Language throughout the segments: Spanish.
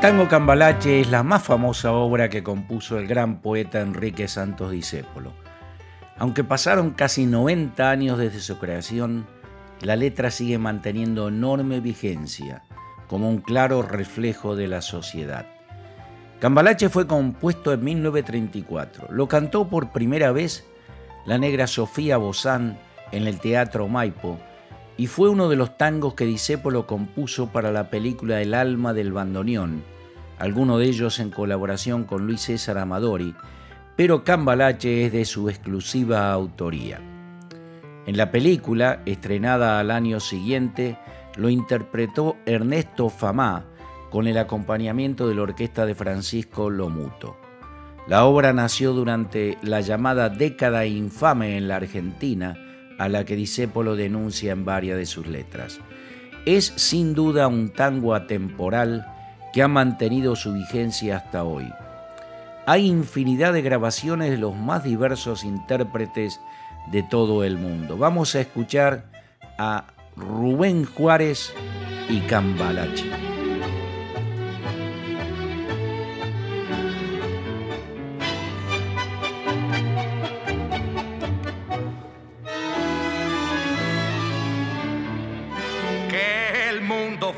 tango Cambalache es la más famosa obra que compuso el gran poeta Enrique Santos Discépolo. Aunque pasaron casi 90 años desde su creación, la letra sigue manteniendo enorme vigencia, como un claro reflejo de la sociedad. Cambalache fue compuesto en 1934. Lo cantó por primera vez la negra Sofía Bozán en el Teatro Maipo y fue uno de los tangos que Disépolo compuso para la película El alma del bandoneón, alguno de ellos en colaboración con Luis César Amadori, pero Cambalache es de su exclusiva autoría. En la película, estrenada al año siguiente, lo interpretó Ernesto Famá con el acompañamiento de la orquesta de Francisco Lomuto. La obra nació durante la llamada década infame en la Argentina, a la que Disépolo denuncia en varias de sus letras. Es sin duda un tango atemporal que ha mantenido su vigencia hasta hoy. Hay infinidad de grabaciones de los más diversos intérpretes de todo el mundo. Vamos a escuchar a Rubén Juárez y Cambalache.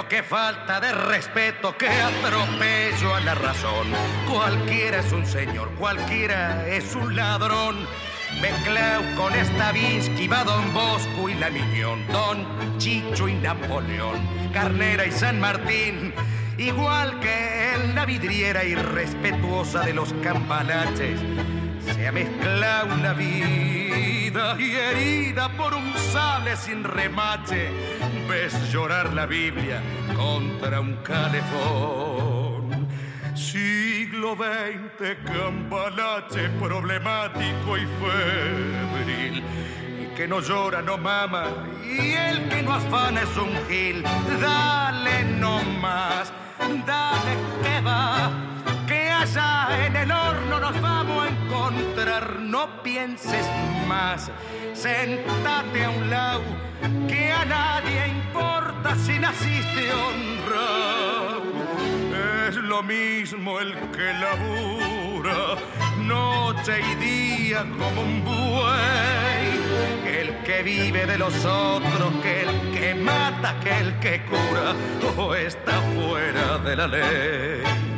Pero qué falta de respeto, qué atropello a la razón. Cualquiera es un señor, cualquiera es un ladrón. Mezclado con Stavinsky, va Don Bosco y la Miñón, Don Chicho y Napoleón, Carnera y San Martín. Igual que en la vidriera irrespetuosa de los campanaches, se ha mezclado una vida y herida por un sable sin remache, ves llorar la Biblia contra un calefón. Siglo XX, campalache problemático y febril. Y que no llora, no mama, y el que no afana es un gil. Dale no más, dale que va allá No pienses más, sentate a un lado, que a nadie importa si naciste honrado. Es lo mismo el que labura noche y día como un buey, el que vive de los otros, que el que mata, que el que cura, o está fuera de la ley.